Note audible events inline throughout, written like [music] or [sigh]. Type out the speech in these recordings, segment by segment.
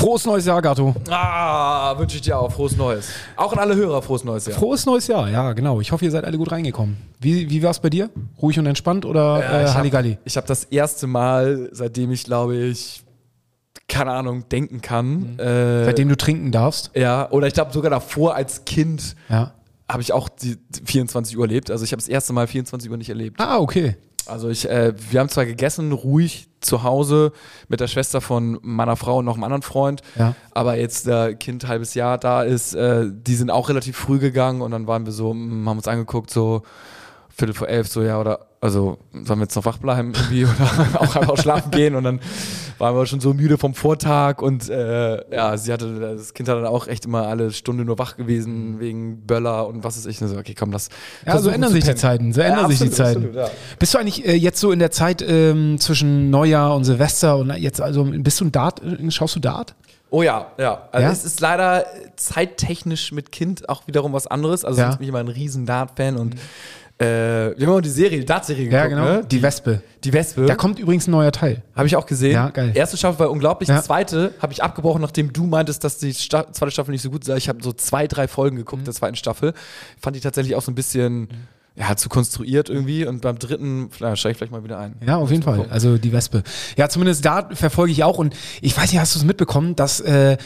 Frohes neues Jahr, Gatto. Ah, wünsche ich dir auch frohes Neues. Auch an alle Hörer frohes neues Jahr. Frohes neues Jahr, ja, genau. Ich hoffe, ihr seid alle gut reingekommen. Wie, wie war es bei dir? Ruhig und entspannt oder Ja, äh, ich Halligalli? habe hab das erste Mal, seitdem ich glaube ich, keine Ahnung, denken kann. Äh, Seitdem du trinken darfst. ja, oder ich glaube sogar davor als Kind Ja. habe ich auch die 24 Uhr erlebt. Also ich habe das erste Mal 24 Uhr nicht erlebt. Ah, okay. Also ich, äh, wir haben zwar gegessen, ruhig zu Hause mit der Schwester von meiner Frau und noch einem anderen Freund, Ja. aber jetzt der Kind halbes Jahr da ist, äh, die sind auch relativ früh gegangen und dann waren wir so, mm, haben uns angeguckt, so Viertel vor elf, so ja, oder also sollen wir jetzt noch wach bleiben irgendwie [laughs] oder auch einfach schlafen gehen und dann waren wir schon so müde vom Vortag und äh, ja, sie hatte, das Kind hat dann auch echt immer alle Stunde nur wach gewesen wegen Böller und was ist ich. Und so, okay, komm, das Ja, so ändern sich die. Zeiten. So ändern sich die absolut, Zeiten. absolut, ja. Bist du eigentlich äh, jetzt so in der Zeit ähm, zwischen Neujahr und Silvester und jetzt also bist du ein Dart? äh, Schaust du Dart? Oh ja, ja. Also Ja? es ist leider zeittechnisch mit Kind auch wiederum was anderes. Also Ja. sonst bin ich immer ein riesen Dart-Fan und äh, wir haben auch die Serie, die Dart-Serie geguckt, Ja, genau. ne? Die Wespe. Die Wespe. Da kommt übrigens ein neuer Teil. Habe ich auch gesehen. Ja, geil. Erste Staffel war unglaublich. Ja. Die zweite habe ich abgebrochen, nachdem du meintest, dass die Sta zweite Staffel nicht so gut sei. Ich habe so zwei, drei Folgen geguckt Mhm. der zweiten Staffel. Fand die tatsächlich auch so ein bisschen ja, zu konstruiert irgendwie. Und beim dritten ja, steige ich vielleicht mal wieder ein. Ja, auf jeden Fall. Also die Wespe. Ja, zumindest da verfolge ich auch. Und ich weiß nicht, hast du es mitbekommen, dass äh,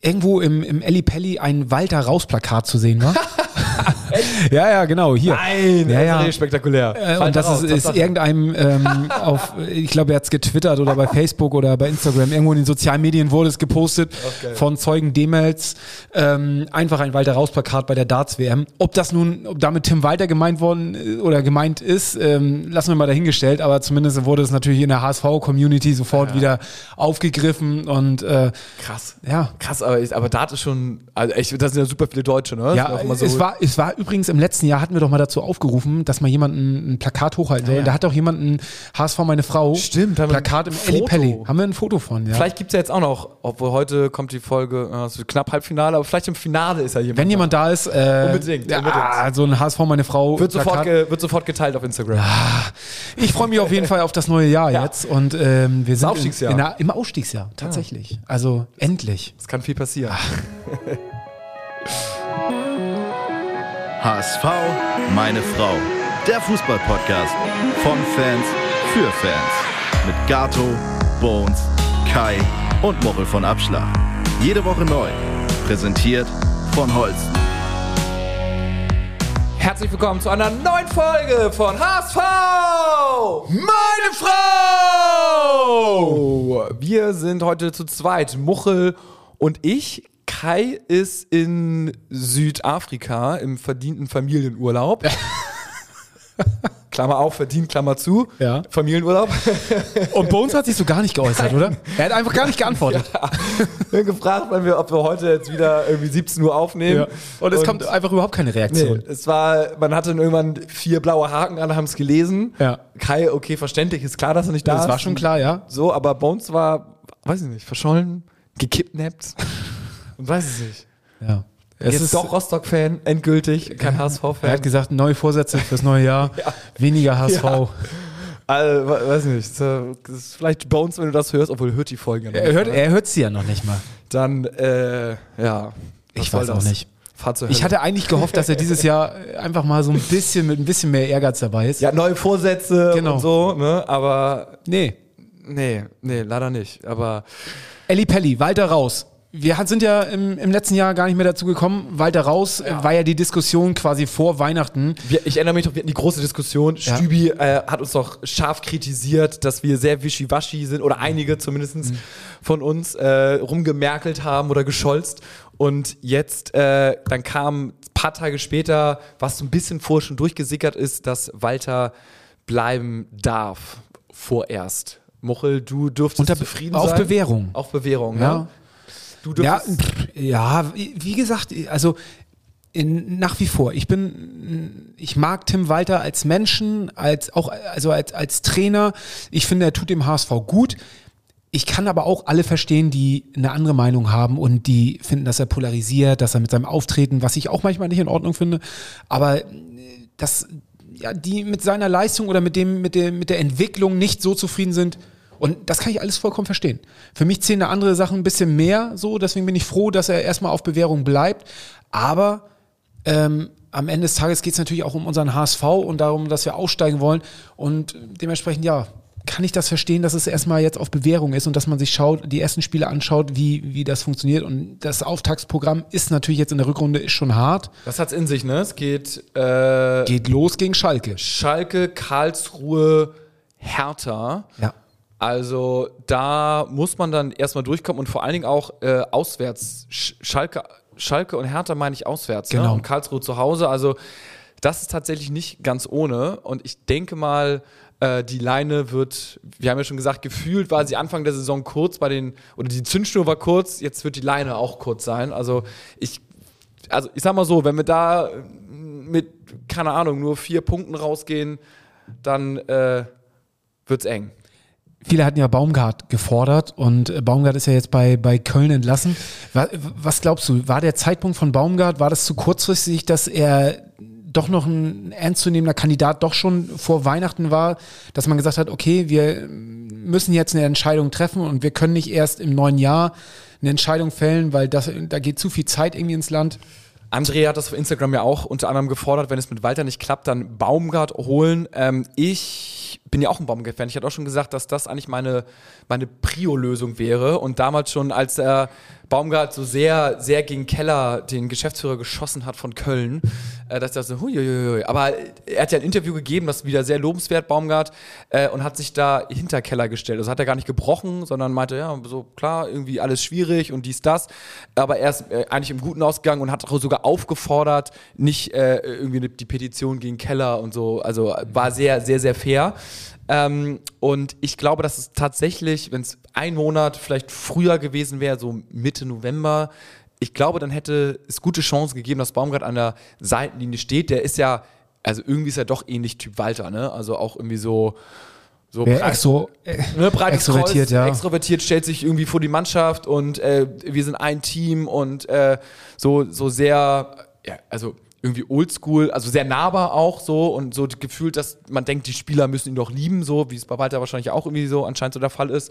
irgendwo im, im Elli Pelli ein Walter Raus-Plakat zu sehen war? [laughs] ja, ja, genau, hier. Nein, Ja, das ja. ist spektakulär. Äh, und das raus, ist, ist irgendeinem ähm, [laughs] auf, ich glaube, er hat es getwittert oder bei Facebook oder bei Instagram, irgendwo in den sozialen Medien wurde es gepostet geil. von Zeugen Demels. Ähm, einfach ein Walter Raus-Plakat bei der Darts-WM. Ob das nun, ob damit Tim Walter gemeint worden äh, oder gemeint ist, ähm, lassen wir mal dahingestellt, aber zumindest wurde es natürlich in der HSV-Community sofort wieder aufgegriffen und äh, krass. ja. Krass, aber, ich, aber Dart ist schon, also echt, das sind ja super viele Deutsche, ne? Ja, so- es, war, es war übrigens im letzten Jahr, hatten wir doch mal dazu aufgerufen, dass mal jemand ein, ein Plakat hochhalten soll. ja. Da hat auch jemand ein HSV meine Frau Stimmt, Plakat im Foto. Elli Pelli. Haben wir ein Foto von, ja. Vielleicht gibt es ja jetzt auch noch, obwohl heute kommt die Folge, äh, knapp Halbfinale, aber vielleicht im Finale ist ja jemand. Wenn jemand da ist, äh, Unbedingt, ja, unbedingt. so ein HSV meine Frau wird sofort, ge, wird sofort geteilt auf Instagram. Ich freue mich auf jeden Fall auf das neue Jahr [laughs] Ja. jetzt und ähm, wir sind Aufstiegsjahr. In, in im Ausstiegsjahr tatsächlich. Also endlich. Es kann viel passieren. [laughs] HSV, meine Frau. Der Fußballpodcast von Fans für Fans. Mit Gato, Bones, Kai und Mochel von Abschlag. Jede Woche neu. Präsentiert von Holsten. Herzlich willkommen zu einer neuen Folge von HSV! Meine Frau! Wir sind heute zu zweit, Muchel und ich. Kai ist in Südafrika im verdienten Familienurlaub. [laughs] Klammer auf, verdient, Klammer zu. Ja. Familienurlaub. [laughs] Und Bones hat sich so gar nicht geäußert, oder? Er hat einfach gar nicht geantwortet. [laughs] Wir haben gefragt, wann wir, ob wir heute jetzt wieder irgendwie 17 Uhr aufnehmen. Ja. Und es kommt einfach überhaupt keine Nee, Reaktion. es war, man hatte dann irgendwann vier blaue Haken an, haben es gelesen. Ja. Kai, okay, verständlich, ist klar, dass er nicht da ist. Das war schon klar, ja. So, aber Bones war, weiß ich nicht, verschollen, gekidnappt und weiß es nicht. ja. Es Jetzt ist doch Rostock-Fan, endgültig, kein Er hat HSV-Fan. gesagt, neue Vorsätze fürs neue Jahr, [laughs] weniger HSV. Ja. Also, we- weiß nicht, so, das ist vielleicht Bones, wenn du das hörst, obwohl er hört die Folgen ja noch Er nicht hört, er hört sie ja noch nicht mal. Dann, äh, ja. Ich weiß auch das? nicht. Fahr zur Ich hatte eigentlich gehofft, dass er dieses Jahr einfach mal so ein bisschen mit ein bisschen mehr Ehrgeiz dabei ist. ja, neue Vorsätze Genau. und so, ne, aber Nee. nee, nee, leider nicht, aber Elli Pelli, Walter raus. Wir sind ja im, im letzten Jahr gar nicht mehr dazu gekommen. Walter raus äh, war ja die Diskussion quasi vor Weihnachten. Wir, ich erinnere mich noch, wir hatten die große Diskussion. Ja. Stübi äh, hat uns doch scharf kritisiert, dass wir sehr wischiwaschi sind, oder einige zumindest Mhm. von uns äh, rumgemerkelt haben oder gescholzt. Und jetzt, äh, dann kam ein paar Tage später, was so ein bisschen vorher schon durchgesickert ist, dass Walter bleiben darf, vorerst. Mochel, du dürftest Unter- zufrieden auf sein. Bewährung. Auf Bewährung, Ja. ja. Du Ja, pff, ja, wie wie gesagt, also in, nach wie vor. Ich bin, ich mag Tim Walter als Menschen, als auch also als als Trainer. Ich finde, er tut dem HSV gut. Ich kann aber auch alle verstehen, die eine andere Meinung haben und die finden, dass er polarisiert, dass er mit seinem Auftreten, was ich auch manchmal nicht in Ordnung finde, aber äh, dass ja, die mit seiner Leistung oder mit dem mit der mit der Entwicklung nicht so zufrieden sind Und das kann ich alles vollkommen verstehen. Für mich zählen da andere Sachen ein bisschen mehr so, deswegen bin ich froh, dass er erstmal auf Bewährung bleibt. Aber ähm, am Ende des Tages geht es natürlich auch um unseren HSV und darum, dass wir aussteigen wollen. Und dementsprechend, ja, kann ich das verstehen, dass es erstmal jetzt auf Bewährung ist und dass man sich schaut, die ersten Spiele anschaut, wie, wie das funktioniert. Und das Auftaktsprogramm ist natürlich jetzt in der Rückrunde schon hart. Das hat's in sich, ne? Es geht, äh, Geht los gegen Schalke. Schalke, Karlsruhe, Hertha. Ja. Also da muss man dann erstmal durchkommen und vor allen Dingen auch äh, auswärts. Sch Schalke, Schalke und Hertha meine ich auswärts. Ne? Genau. Und Karlsruhe zu Hause. Also das ist tatsächlich nicht ganz ohne. Und ich denke mal, äh, die Leine wird, wir haben ja schon gesagt, gefühlt war sie Anfang der Saison kurz bei den, oder die Zündschnur war kurz, jetzt wird die Leine auch kurz sein. Also ich, also ich sag mal so, wenn wir da mit, keine Ahnung, nur vier Punkten rausgehen, dann äh, wird's eng. Viele hatten ja Baumgart gefordert und äh, Baumgart ist ja jetzt bei, bei Köln entlassen. Wa- Was glaubst du, war der Zeitpunkt von Baumgart, war das zu kurzfristig, dass er doch noch ein ernstzunehmender Kandidat doch schon vor Weihnachten war, dass man gesagt hat, okay, wir müssen jetzt eine Entscheidung treffen und wir können nicht erst im neuen Jahr eine Entscheidung fällen, weil das, da geht zu viel Zeit irgendwie ins Land. André hat das auf Instagram ja auch unter anderem gefordert, wenn es mit Walter nicht klappt, dann Baumgart holen. Ähm, ich bin ja auch ein Baumgart-Fan. Ich hatte auch schon gesagt, dass das eigentlich meine, meine Prio-Lösung wäre. Und damals schon, als der Baumgart so sehr, sehr gegen Keller, den Geschäftsführer, geschossen hat von Köln, äh, dass ich dachte, huiuiui. Aber er hat ja ein Interview gegeben, das ist wieder sehr lobenswert, Baumgart, äh, und hat sich da hinter Keller gestellt. Also hat er gar nicht gebrochen, sondern meinte, ja, so klar, irgendwie alles schwierig und dies, das. Aber er ist äh, eigentlich im Guten ausgegangen und hat sogar aufgefordert, nicht äh, irgendwie die Petition gegen Keller und so. Also war sehr, sehr, sehr fair. Ähm, und ich glaube, dass es tatsächlich, wenn es ein Monat vielleicht früher gewesen wäre, so Mitte November, ich glaube, dann hätte es gute Chancen gegeben, dass Baumgart an der Seitenlinie steht. Der ist ja, also irgendwie ist er doch ähnlich Typ Walter, ne? Also auch irgendwie so. So Wer breit- äh, ne, breites extrovertiert, Kreuz, ja. extrovertiert stellt sich irgendwie vor die Mannschaft und äh, wir sind ein Team und äh, so, so sehr, ja, also irgendwie oldschool, also sehr nahbar auch so und so gefühlt, dass man denkt, die Spieler müssen ihn doch lieben, so wie es bei Walter wahrscheinlich auch irgendwie so anscheinend so der Fall ist.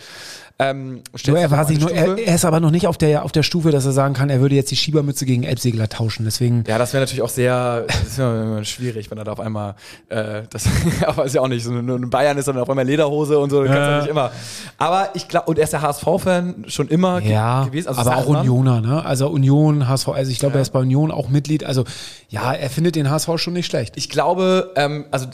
Ähm, Nur er, war sich nur, er, er ist aber noch nicht auf der, auf der Stufe, dass er sagen kann, er würde jetzt die Schiebermütze gegen Elbsegler tauschen. Deswegen Ja, das wäre natürlich auch sehr ja schwierig, wenn er da auf einmal, äh, das aber [laughs] ist ja auch nicht so, nur in Bayern ist dann auf einmal Lederhose und so, das kannst du Ja. nicht immer. Aber ich glaube, und er ist der HSV-Fan schon immer ge- Ja, gewesen. Also aber auch. Unioner, ne? Also Union, HSV, also ich glaube, er ist bei Union auch Mitglied. Also ja, er findet den HSV schon nicht schlecht. Ich glaube, ähm, also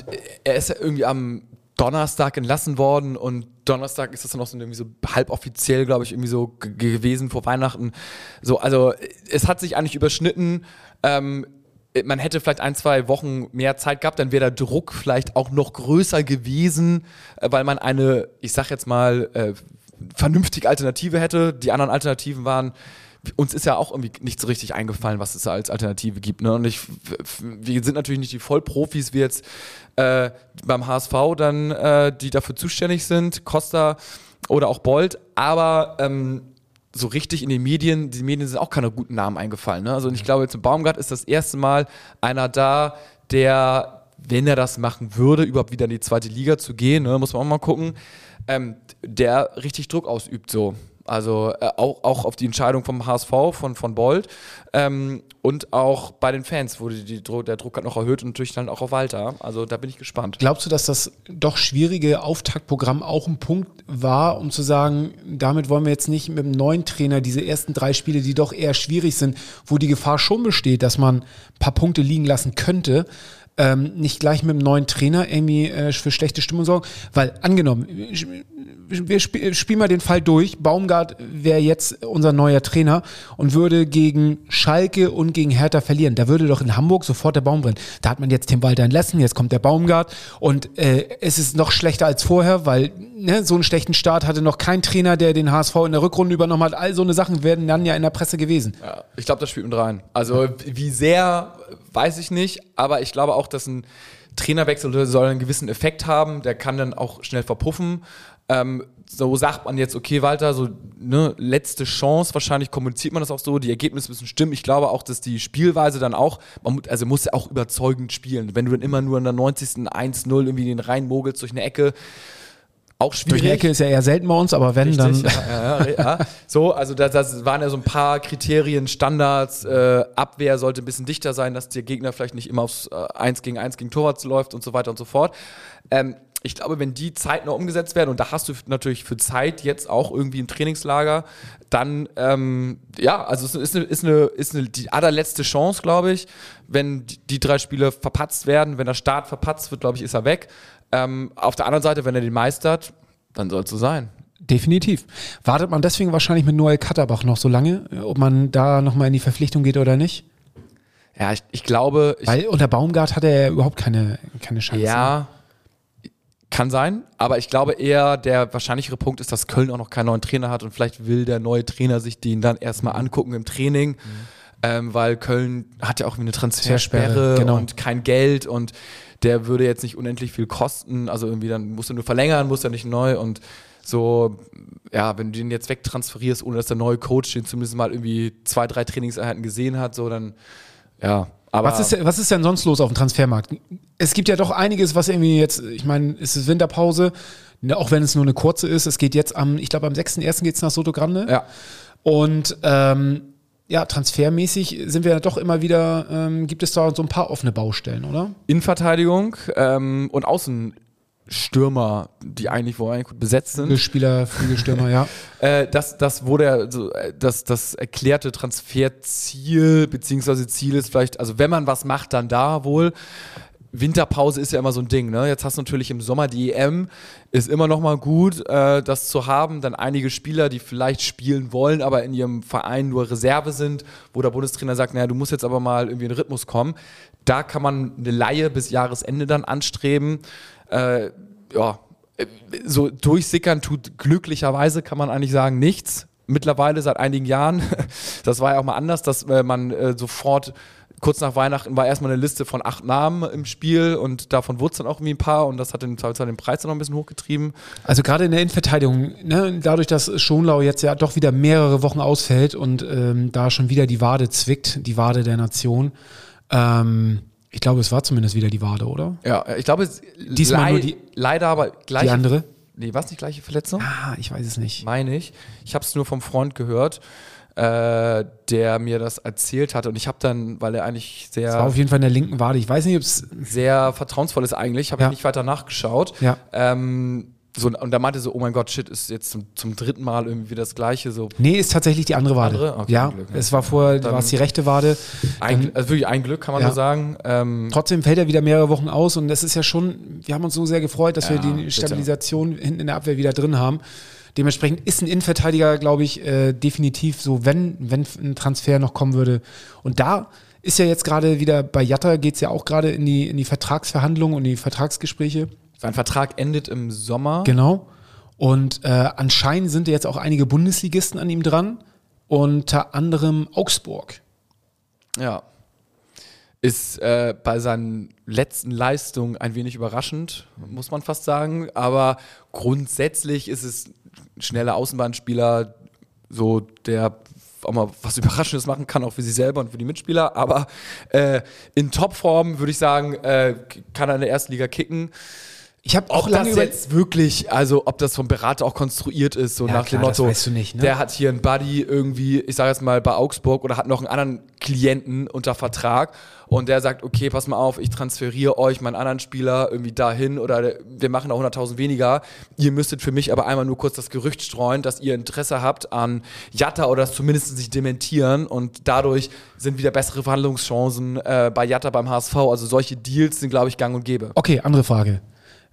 er ist ja irgendwie am Donnerstag entlassen worden und Donnerstag ist das dann auch so irgendwie so halboffiziell, glaube ich, irgendwie so gewesen vor Weihnachten. So, also es hat sich eigentlich überschnitten. Ähm, man hätte vielleicht ein, zwei Wochen mehr Zeit gehabt, dann wäre der Druck vielleicht auch noch größer gewesen, äh, weil man eine, ich sag jetzt mal, äh, vernünftige Alternative hätte. Die anderen Alternativen waren, uns ist ja auch irgendwie nicht so richtig eingefallen, was es da als Alternative gibt. Ne? Und ich, wir sind natürlich nicht die Vollprofis wie jetzt äh, beim HSV dann, äh, die dafür zuständig sind, Costa oder auch Bolt, aber ähm, so richtig in den Medien, die Medien sind auch keine guten Namen eingefallen. Ne? Also ich glaube, jetzt im Baumgart ist das erste Mal einer da, der, wenn er das machen würde, überhaupt wieder in die zweite Liga zu gehen, ne? muss man auch mal gucken, ähm, der richtig Druck ausübt so. Also äh, auch, auch auf die Entscheidung vom HSV, von, von Bold ähm, und auch bei den Fans wurde die, der Druck hat noch erhöht und natürlich dann auch auf Walter. Also da bin ich gespannt. Glaubst du, dass das doch schwierige Auftaktprogramm auch ein Punkt war, um zu sagen, damit wollen wir jetzt nicht mit dem neuen Trainer diese ersten drei Spiele, die doch eher schwierig sind, wo die Gefahr schon besteht, dass man ein paar Punkte liegen lassen könnte, ähm, nicht gleich mit dem neuen Trainer irgendwie äh, für schlechte Stimmung sorgen? Weil angenommen, wir sp spielen mal den Fall durch. Baumgart wäre jetzt unser neuer Trainer und würde gegen Schalke und gegen Hertha verlieren. Da würde doch in Hamburg sofort der Baum brennen. Da hat man jetzt Tim Walter entlassen, jetzt kommt der Baumgart und äh, es ist noch schlechter als vorher, weil ne, so einen schlechten Start hatte noch kein Trainer, der den HSV in der Rückrunde übernommen hat. All so eine Sachen werden dann ja in der Presse gewesen. Ja, ich glaube, das spielt mit rein. Also wie sehr, weiß ich nicht, aber ich glaube auch, dass ein Trainerwechsel soll einen gewissen Effekt haben, der kann dann auch schnell verpuffen. Ähm, so sagt man jetzt, okay, Walter, so ne, letzte Chance, wahrscheinlich kommuniziert man das auch so, die Ergebnisse müssen stimmen. Ich glaube auch, dass die Spielweise dann auch, man, mu- also muss ja auch überzeugend spielen. Wenn du dann immer nur in der 90. 1-0 irgendwie den reinmogelst durch eine Ecke, auch schwierig. Durch die Ecke ist ja eher selten bei uns, aber wenn, Richtig, dann. ja, ja, ja. So, also das, das waren ja so ein paar Kriterien, Standards. Äh, Abwehr sollte ein bisschen dichter sein, dass der Gegner vielleicht nicht immer aufs äh, 1 gegen 1 gegen Torwart läuft und so weiter und so fort. Ähm, ich glaube, wenn die Zeit noch umgesetzt werden, und da hast du natürlich für Zeit jetzt auch irgendwie im Trainingslager, dann, ähm, ja, also es ist eine, ist eine, ist eine die allerletzte Chance, glaube ich. Wenn die, die drei Spiele verpatzt werden, wenn der Start verpatzt wird, glaube ich, ist er weg. Ähm, auf der anderen Seite, wenn er den meistert, dann soll es so sein. Definitiv. Wartet man deswegen wahrscheinlich mit Noel Katterbach noch so lange, ob man da nochmal in die Verpflichtung geht oder nicht? Ja, ich, ich glaube. Ich, Weil unter Baumgart hat er ja überhaupt keine, keine Chance. Ja, kann sein, aber ich glaube eher, der wahrscheinlichere Punkt ist, dass Köln auch noch keinen neuen Trainer hat und vielleicht will der neue Trainer sich den dann erstmal angucken im Training, mhm. ähm, weil Köln hat ja auch eine Transfersperre genau. und kein Geld und der würde jetzt nicht unendlich viel kosten, also irgendwie dann musst du nur verlängern, muss er nicht neu und so, ja, wenn du den jetzt wegtransferierst, ohne dass der neue Coach den zumindest mal irgendwie zwei, drei Trainingseinheiten gesehen hat, so dann, ja, aber was, ist, was ist denn sonst los auf dem Transfermarkt? Es gibt ja doch einiges, was irgendwie jetzt, ich meine, es ist Winterpause, ne, auch wenn es nur eine kurze ist. Es geht jetzt am, ich glaube, am 6.1. geht es nach Soto Grande. Ja. Und ähm, ja, transfermäßig sind wir ja doch immer wieder, ähm, gibt es da so ein paar offene Baustellen, oder? Innenverteidigung ähm, und Außen, Stürmer, die eigentlich wo eigentlich gut besetzt sind. Flügelspieler, Flügelstürmer, ja. [laughs] Äh, das, das wurde also, das, das erklärte Transferziel, beziehungsweise Ziel ist vielleicht, also wenn man was macht, dann da wohl. Winterpause ist ja immer so ein Ding, ne? Jetzt hast du natürlich im Sommer die EM, ist immer noch mal gut, äh, das zu haben. Dann einige Spieler, die vielleicht spielen wollen, aber in ihrem Verein nur Reserve sind, wo der Bundestrainer sagt, naja, du musst jetzt aber mal irgendwie in den Rhythmus kommen. Da kann man eine Laie bis Jahresende dann anstreben äh, ja, so durchsickern tut glücklicherweise, kann man eigentlich sagen, nichts. Mittlerweile seit einigen Jahren. [laughs] Das war ja auch mal anders, dass äh, man äh, sofort kurz nach Weihnachten war erstmal eine Liste von acht Namen im Spiel und davon wurde es dann auch irgendwie ein paar und das hat den, den Preis dann noch ein bisschen hochgetrieben. Also gerade in der Innenverteidigung, ne, dadurch, dass Schonlau jetzt ja doch wieder mehrere Wochen ausfällt und ähm, da schon wieder die Wade zwickt, die Wade der Nation, ähm, ich glaube, es war zumindest wieder die Wade, oder? Ja, ich glaube, diesmal nur die, leider aber gleiche. Die andere? Nee, war es nicht gleiche Verletzung? Ah, ich weiß es nicht. Meine ich. Ich habe es nur vom Freund gehört, äh, der mir das erzählt hat und ich habe dann, weil er eigentlich sehr. Das war auf jeden Fall in der linken Wade. Ich weiß nicht, ob es. Sehr vertrauensvoll ist eigentlich. Habe ja. ich nicht weiter nachgeschaut. Ja. Ähm, so, und da meinte so, oh mein Gott, shit, ist jetzt zum, zum dritten Mal irgendwie das Gleiche. So. Nee, ist tatsächlich die andere Wade. Andere? Okay, ja, Glück, ja, es war vorher, war es die rechte Wade. Ein, also wirklich ein Glück, kann man ja. nur sagen. Ähm, Trotzdem fällt er wieder mehrere Wochen aus und das ist ja schon, wir haben uns so sehr gefreut, dass ja, wir die Stabilisation bitte. hinten in der Abwehr wieder drin haben. Dementsprechend ist ein Innenverteidiger, glaube ich, äh, definitiv so, wenn, wenn ein Transfer noch kommen würde. Und da ist ja jetzt gerade wieder bei Jatta geht es ja auch gerade in die, in die Vertragsverhandlungen und die Vertragsgespräche. Sein Vertrag endet im Sommer. Genau. Und äh, anscheinend sind jetzt auch einige Bundesligisten an ihm dran, unter anderem Augsburg. Ja. Ist äh, bei seinen letzten Leistungen ein wenig überraschend, muss man fast sagen. Aber grundsätzlich ist es ein schneller Außenbahnspieler, so der auch mal was Überraschendes machen kann, auch für sich selber und für die Mitspieler. Aber äh, in Topform würde ich sagen, äh, kann er in der ersten Liga kicken. Ich habe auch ob lange das jetzt wirklich, also ob das vom Berater auch konstruiert ist, so ja, nach klar, dem Motto, weißt du nicht, ne? der hat hier einen Buddy irgendwie, ich sage jetzt mal bei Augsburg oder hat noch einen anderen Klienten unter Vertrag und der sagt, okay, pass mal auf, ich transferiere euch meinen anderen Spieler irgendwie dahin oder wir machen da 100.000 weniger. Ihr müsstet für mich aber einmal nur kurz das Gerücht streuen, dass ihr Interesse habt an Jatta oder das zumindest sich dementieren und dadurch sind wieder bessere Verhandlungschancen äh, bei Jatta beim HSV. Also solche Deals sind, glaube ich, gang und gäbe. Okay, andere Frage.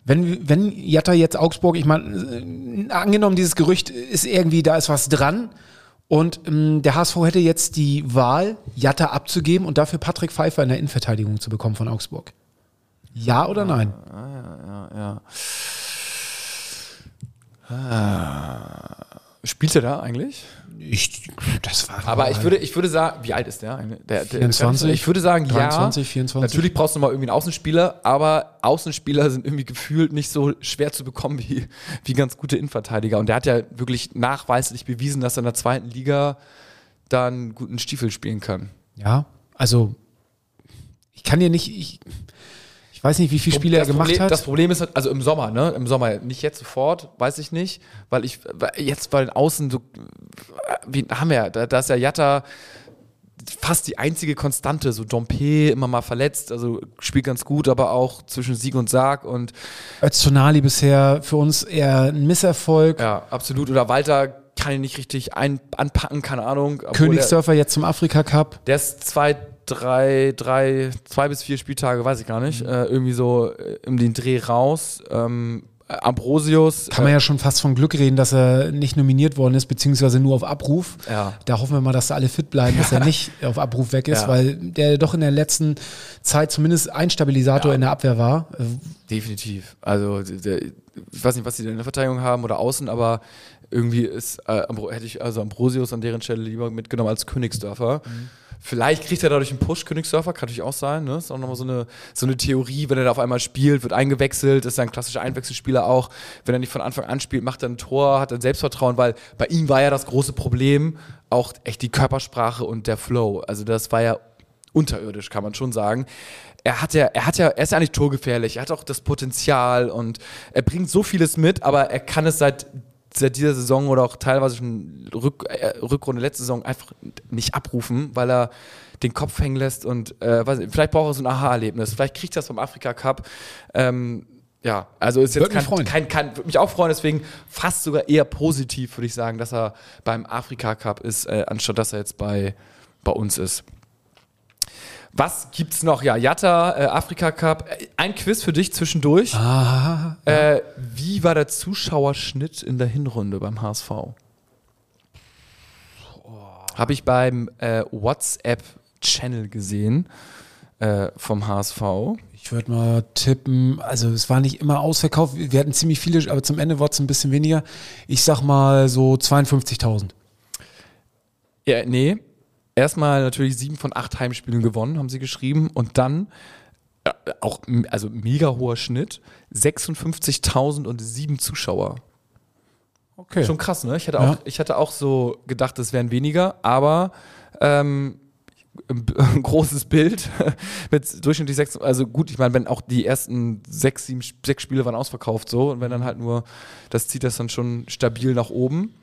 Wenn, wenn Jatta jetzt Augsburg, ich meine, äh, angenommen, dieses Gerücht ist irgendwie, da ist was dran und ähm, der HSV hätte jetzt die Wahl, Jatta abzugeben und dafür Patrick Pfeiffer in der Innenverteidigung zu bekommen von Augsburg. Ja oder nein? Ja, ja, ja. ja. Ah. Spielt er da eigentlich? Ich, das war aber ich würde, ich würde sagen, wie alt ist der? der, der 24? Ich würde sagen, 23, ja. 24. Natürlich brauchst du mal irgendwie einen Außenspieler, aber Außenspieler sind irgendwie gefühlt nicht so schwer zu bekommen wie, wie ganz gute Innenverteidiger. Und der hat ja wirklich nachweislich bewiesen, dass er in der zweiten Liga da einen guten Stiefel spielen kann. Ja, also ich kann dir nicht, ich, Ich weiß nicht, wie viele Spiele er das gemacht Problem, hat. Das Problem ist, halt- also im Sommer, ne? Im Sommer, nicht jetzt sofort, weiß ich nicht, weil ich jetzt bei den Außen so, wie haben wir da, da ist ja Jatta fast die einzige Konstante, so Dompe immer mal verletzt, also spielt ganz gut, aber auch zwischen Sieg und Sarg und Öztunali bisher für uns eher ein Misserfolg. ja, absolut. Oder Walter kann ihn nicht richtig ein, anpacken, keine Ahnung. Königsdörfer jetzt zum Afrika Cup. Der ist zwei, drei, drei, zwei bis vier Spieltage, weiß ich gar nicht, äh, irgendwie so äh, um den Dreh raus. Ähm, Ambrosius. Kann man ja schon fast von Glück reden, dass er nicht nominiert worden ist, beziehungsweise nur auf Abruf. Ja. Da hoffen wir mal, dass da alle fit bleiben, dass er nicht auf Abruf weg ist, Ja. weil der doch in der letzten Zeit zumindest ein Stabilisator Ja. in der Abwehr war. Äh, Definitiv. Also der, ich weiß nicht, was denn in der Verteidigung haben oder außen, aber irgendwie ist äh, hätte ich also Ambrosius an deren Stelle lieber mitgenommen als Königsdörfer. Vielleicht kriegt er dadurch einen Push, Königsdörfer, kann natürlich auch sein. Ne? Ist auch nochmal so eine, so eine Theorie, wenn er da auf einmal spielt, wird eingewechselt, ist ein klassischer Einwechselspieler auch. Wenn er nicht von Anfang an spielt, macht er ein Tor, hat er Selbstvertrauen, weil bei ihm war ja das große Problem auch echt die Körpersprache und der Flow. Also das war ja unterirdisch, kann man schon sagen. Er hat ja, er hat ja, er ist ja nicht torgefährlich, er hat auch das Potenzial und er bringt so vieles mit, aber er kann es seit, seit dieser Saison oder auch teilweise schon Rück, äh, Rückrunde letzte Saison einfach nicht abrufen, weil er den Kopf hängen lässt und äh, nicht, vielleicht braucht er so ein Aha-Erlebnis. Vielleicht kriegt er das beim Afrika Cup. Ähm, ja, also ist jetzt kein, kein, kein, würde mich auch freuen, deswegen fast sogar eher positiv, würde ich sagen, dass er beim Afrika Cup ist, äh, anstatt dass er jetzt bei, bei uns ist. Was gibt's noch? Ja, Jatta, äh, Afrika Cup. Äh, Ein Quiz für dich zwischendurch. ah, Äh, wie war der Zuschauerschnitt in der Hinrunde beim HSV? Habe ich beim äh, WhatsApp-Channel gesehen äh, vom HSV. ich würde mal tippen, also es war nicht immer ausverkauft, wir hatten ziemlich viele, aber zum Ende war es ein bisschen weniger. Ich sag mal so 52.000. Ja, nee. Erstmal natürlich sieben von acht Heimspielen gewonnen, haben sie geschrieben. Und dann äh, auch also mega hoher Schnitt. 56.00007 Zuschauer. Okay. Schon krass, ne? Ich hatte Ja. auch, ich hatte auch so gedacht, es wären weniger, aber ähm, ein [laughs] großes Bild [laughs] mit durchschnittlich sechs, also gut, ich meine, wenn auch die ersten sechs, sieben, sechs Spiele waren ausverkauft so und wenn dann halt nur, das zieht das dann schon stabil nach oben.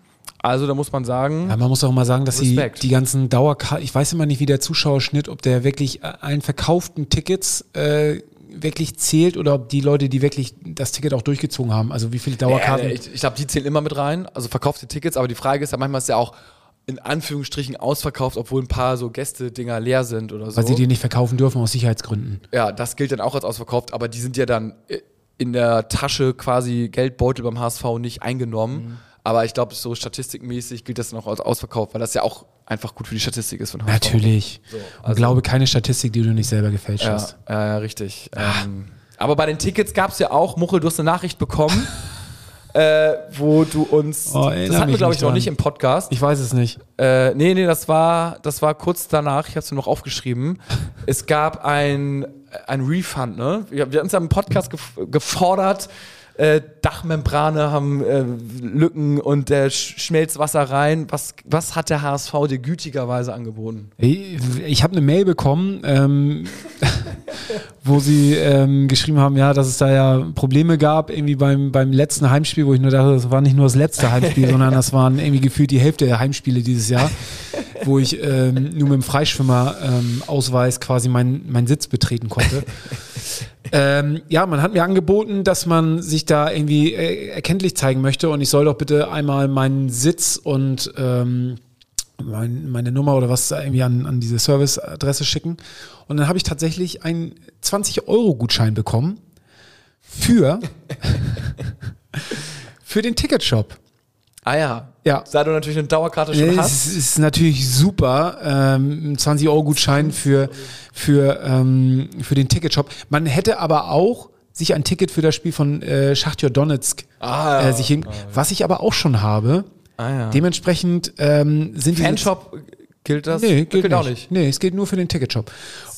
Also da muss man sagen, Ja, man muss auch mal sagen, dass die, Respekt. die ganzen Dauerkarten, ich weiß immer nicht, wie der Zuschauerschnitt, ob der wirklich einen verkauften Tickets äh, wirklich zählt oder ob die Leute, die wirklich das Ticket auch durchgezogen haben, also wie viele Dauerkarten. Äh, ich ich glaube, die zählen immer mit rein, also verkaufte Tickets, aber die Frage ist ja, manchmal ist ja auch in Anführungsstrichen ausverkauft, obwohl ein paar so Gäste-Dinger leer sind oder so. weil sie die nicht verkaufen dürfen aus Sicherheitsgründen. Ja, das gilt dann auch als ausverkauft, aber die sind ja dann äh, in der Tasche quasi Geldbeutel beim HSV nicht eingenommen. Aber ich glaube, so statistikmäßig gilt das auch als ausverkauft, weil das ja auch einfach gut für die Statistik ist von HSV. Natürlich. So, Und also- glaube keine Statistik, die du nicht selber gefälscht Ja, hast. ja, ja richtig. Ähm, aber bei den Tickets gab es ja auch, Muchel, du hast eine Nachricht bekommen, [laughs] äh, wo du uns, Oh, das hatten wir glaube ich noch nicht im Podcast. Ich weiß es nicht. Äh, nee, nee, das war, das war kurz danach, ich habe es noch aufgeschrieben. [laughs] Es gab ein, ein Refund, ne? Wir, wir haben uns ja im Podcast gef gefordert, äh, Dachmembrane haben äh, Lücken und der sch schmelzt Wasser rein. Was, was hat der HSV dir gütigerweise angeboten? Ich, ich habe eine Mail bekommen, ähm, [laughs] wo sie ähm, geschrieben haben, ja, dass es da ja Probleme gab, irgendwie beim, beim letzten Heimspiel, wo ich nur dachte, das war nicht nur das letzte Heimspiel, [laughs] sondern das waren irgendwie gefühlt die Hälfte der Heimspiele dieses Jahr, wo ich ähm, nur mit dem Freischwimmer-Ausweis quasi meinen meinen Sitz betreten konnte. [laughs] Ähm, ja, man hat mir angeboten, dass man sich da irgendwie äh, erkenntlich zeigen möchte und ich soll doch bitte einmal meinen Sitz und ähm, mein, meine Nummer oder was irgendwie an, an diese Serviceadresse schicken. Und dann habe ich tatsächlich einen 20-Euro-Gutschein bekommen für, [laughs] [laughs] für den Ticketshop. Ah ja. Ja. Da du natürlich eine Dauerkarte schon Es hast. ist, ist natürlich super. Ähm, ein 20-Euro-Gutschein für, für, ähm, für den Ticketshop. Man hätte aber auch sich ein Ticket für das Spiel von äh, Schachtjör Donetsk Ah, äh, sich hin, was ich aber auch schon habe. Ah ja. Dementsprechend ähm, sind die Fanshop gilt das? Nee, gilt, auch nicht. nicht. Nee, es geht nur für den Ticketshop.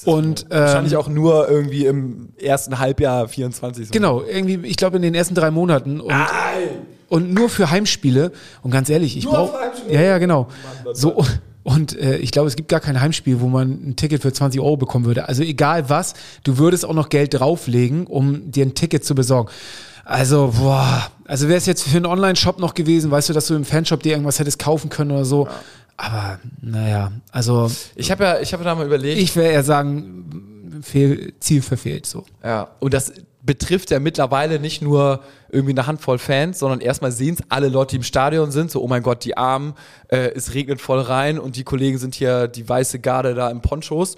Und ähm, Wahrscheinlich auch nur irgendwie im ersten Halbjahr 24. So. Genau, irgendwie, ich glaube in den ersten drei Monaten und, und nur für Heimspiele. Und ganz ehrlich, ich Nur brauche. für Heimspiele? Ja, ja, genau. So, Und äh, ich glaube, es gibt gar kein Heimspiel, wo man ein Ticket für 20 Euro bekommen würde. Also egal was, du würdest auch noch Geld drauflegen, um dir ein Ticket zu besorgen. Also, boah, also wäre es jetzt für einen Online-Shop noch gewesen, weißt du, dass du im Fanshop dir irgendwas hättest kaufen können oder so. Aber naja, also Ich habe ja, ich habe da mal überlegt. ich wäre eher sagen, fehl, Ziel verfehlt so. Ja, und das betrifft ja mittlerweile nicht nur irgendwie eine Handvoll Fans, sondern erstmal sehen es alle Leute, die im Stadion sind, so, oh mein Gott, die Armen, äh, es regnet voll rein und die Kollegen sind hier die weiße Garde da im Ponchos.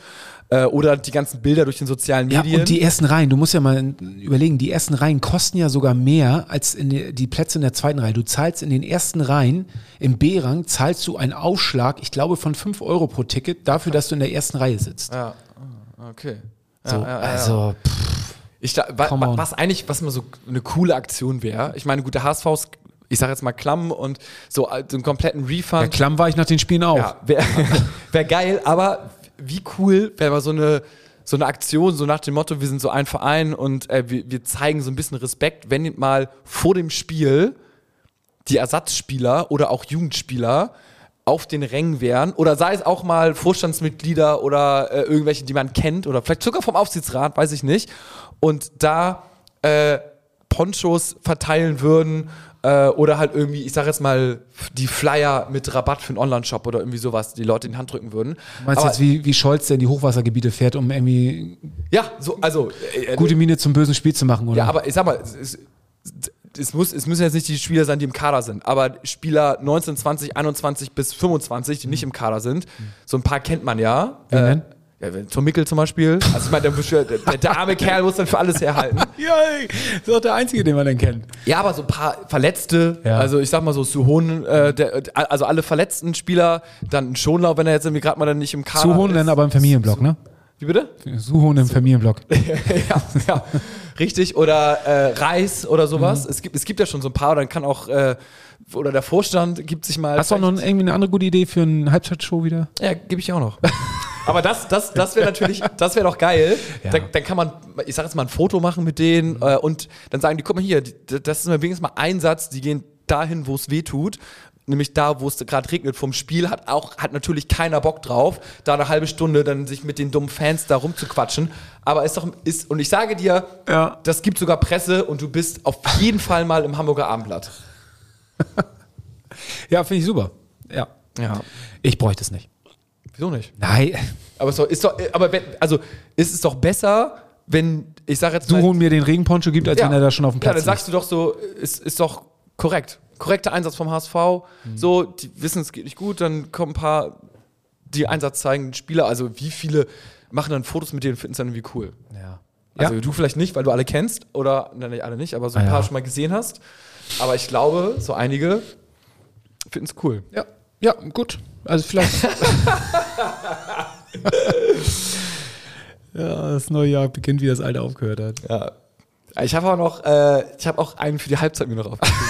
Äh, oder die ganzen Bilder durch den sozialen Ja, Medien. und die ersten Reihen, du musst ja mal überlegen, die ersten Reihen kosten ja sogar mehr als in die, die Plätze in der zweiten Reihe. Du zahlst in den ersten Reihen, im B-Rang, zahlst du einen Aufschlag, ich glaube, von 5 Euro pro Ticket, dafür, dass du in der ersten Reihe sitzt. ja, ah, okay. Ja, So, ja, ja, ja. also, pff, Ich wa, wa, was eigentlich, was mal so eine coole Aktion wäre. Ich meine, gut, der HSV ist, ich sag jetzt mal klamm und so, äh, so einen kompletten ja, Refund. klamm war ich nach den Spielen auch. Ja, wäre [laughs] wär geil, aber wie cool wäre mal so eine, so eine Aktion, so nach dem Motto, wir sind so ein Verein und äh, wir, wir zeigen so ein bisschen Respekt, wenn mal vor dem Spiel die Ersatzspieler oder auch Jugendspieler auf den Rängen wären oder sei es auch mal Vorstandsmitglieder oder äh, irgendwelche, die man kennt oder vielleicht sogar vom Aufsichtsrat, weiß ich nicht, und da äh, Ponchos verteilen würden äh, oder halt irgendwie, ich sag jetzt mal, die Flyer mit Rabatt für einen Online-Shop oder irgendwie sowas, die Leute in die Hand drücken würden. Du meinst Aber- jetzt, wie, wie Scholz, der in die Hochwassergebiete fährt, um irgendwie Ja, so, also äh, äh, gute Miene zum bösen Spiel zu machen, oder? Ja, aber ich sag mal, es, es, es, muss, es müssen jetzt nicht die Spieler sein, die im Kader sind, aber Spieler 19, 20, 21 bis 25, die nicht im Kader sind, so ein paar kennt man ja. Wen Äh, denn? Ja, Tom Mickel zum Beispiel. Also ich meine, der, der, der arme Kerl muss dann für alles herhalten. [laughs] ja, das ist auch der Einzige, den man denn kennt. Ja, aber so ein paar Verletzte, Ja. also ich sag mal so Suhon, äh, der, also alle verletzten Spieler, dann ein Schonlau, wenn er jetzt irgendwie gerade mal dann nicht im Kader Suhonen ist. dann aber im Familienblock, ne? Wie bitte? Suhonen im Familienblock. [laughs] ja, ja, richtig. Oder äh, Reis oder Mhm. sowas. Es, gibt, es gibt ja schon so ein paar, dann kann auch, äh, oder der Vorstand gibt sich mal. Hast du auch noch irgendwie eine andere gute Idee für eine Halbzeitshow wieder? Ja, gebe ich auch noch. [laughs] Aber das, das, das wäre natürlich, das wäre doch geil. Ja. Dann, dann kann man, ich sag jetzt mal, ein Foto machen mit denen äh, und dann sagen die, guck mal hier, das ist mal wenigstens mal ein Satz, die gehen dahin, wo es weh tut. Nämlich da, wo es gerade regnet vom Spiel, hat auch hat natürlich keiner Bock drauf, da eine halbe Stunde dann sich mit den dummen Fans da rumzuquatschen. Aber ist doch ist und ich sage dir, Ja. das gibt sogar Presse und du bist auf jeden Fall mal im Hamburger Abendblatt. [laughs] Ja, finde ich super. Ja. Ja. Ich bräuchte es nicht. Wieso nicht? Nein. Aber ist doch, ist doch aber wenn, also ist es doch besser, wenn ich sage jetzt mal- Suhonen mir den Regenponcho gibt, als wenn er da schon auf dem Ja, Platz dann sagst du doch so, ist, ist doch korrekt. Korrekter Einsatz vom HSV. Mhm. So, die wissen, es geht nicht gut, dann kommen ein paar, die Einsatz zeigen, Spieler. Also, wie viele machen dann Fotos mit denen und finden es dann irgendwie cool? Ja. Also, ja. du vielleicht nicht, weil du alle kennst, oder, nein, alle nicht, aber so ein Ah, ja. paar schon mal gesehen hast. Aber ich glaube, so einige finden es cool. ja. Ja, gut. Also vielleicht. [laughs] ja, das neue Jahr beginnt, wie das alte aufgehört hat. Ja. Ich habe auch noch, äh, ich habe auch einen für die Halbzeit mir noch aufgeschrieben.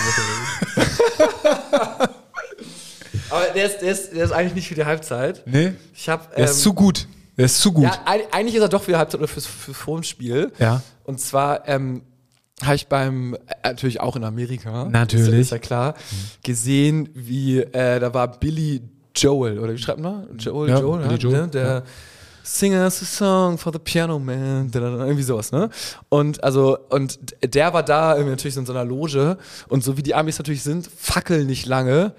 [laughs] Aber der ist, der, ist, der ist eigentlich nicht für die Halbzeit. Nee? Ich habe. Der ist zu gut. Der ist zu gut. Ja, eig- eigentlich ist er doch für die Halbzeit oder fürs, fürs Vorspiel. Ja. Und zwar ähm, habe ich beim, äh, natürlich auch in Amerika, Natürlich. ist, ist ja klar, gesehen, wie, äh, da war Billy Joel, oder wie schreibt man? Joel, Ja, Joel, Billy ja, Joel, ne? der Sing us a song for the piano man, irgendwie sowas, ne? Und also, und der war da irgendwie natürlich so in so einer Loge und so wie die Amis natürlich sind, fackeln nicht lange,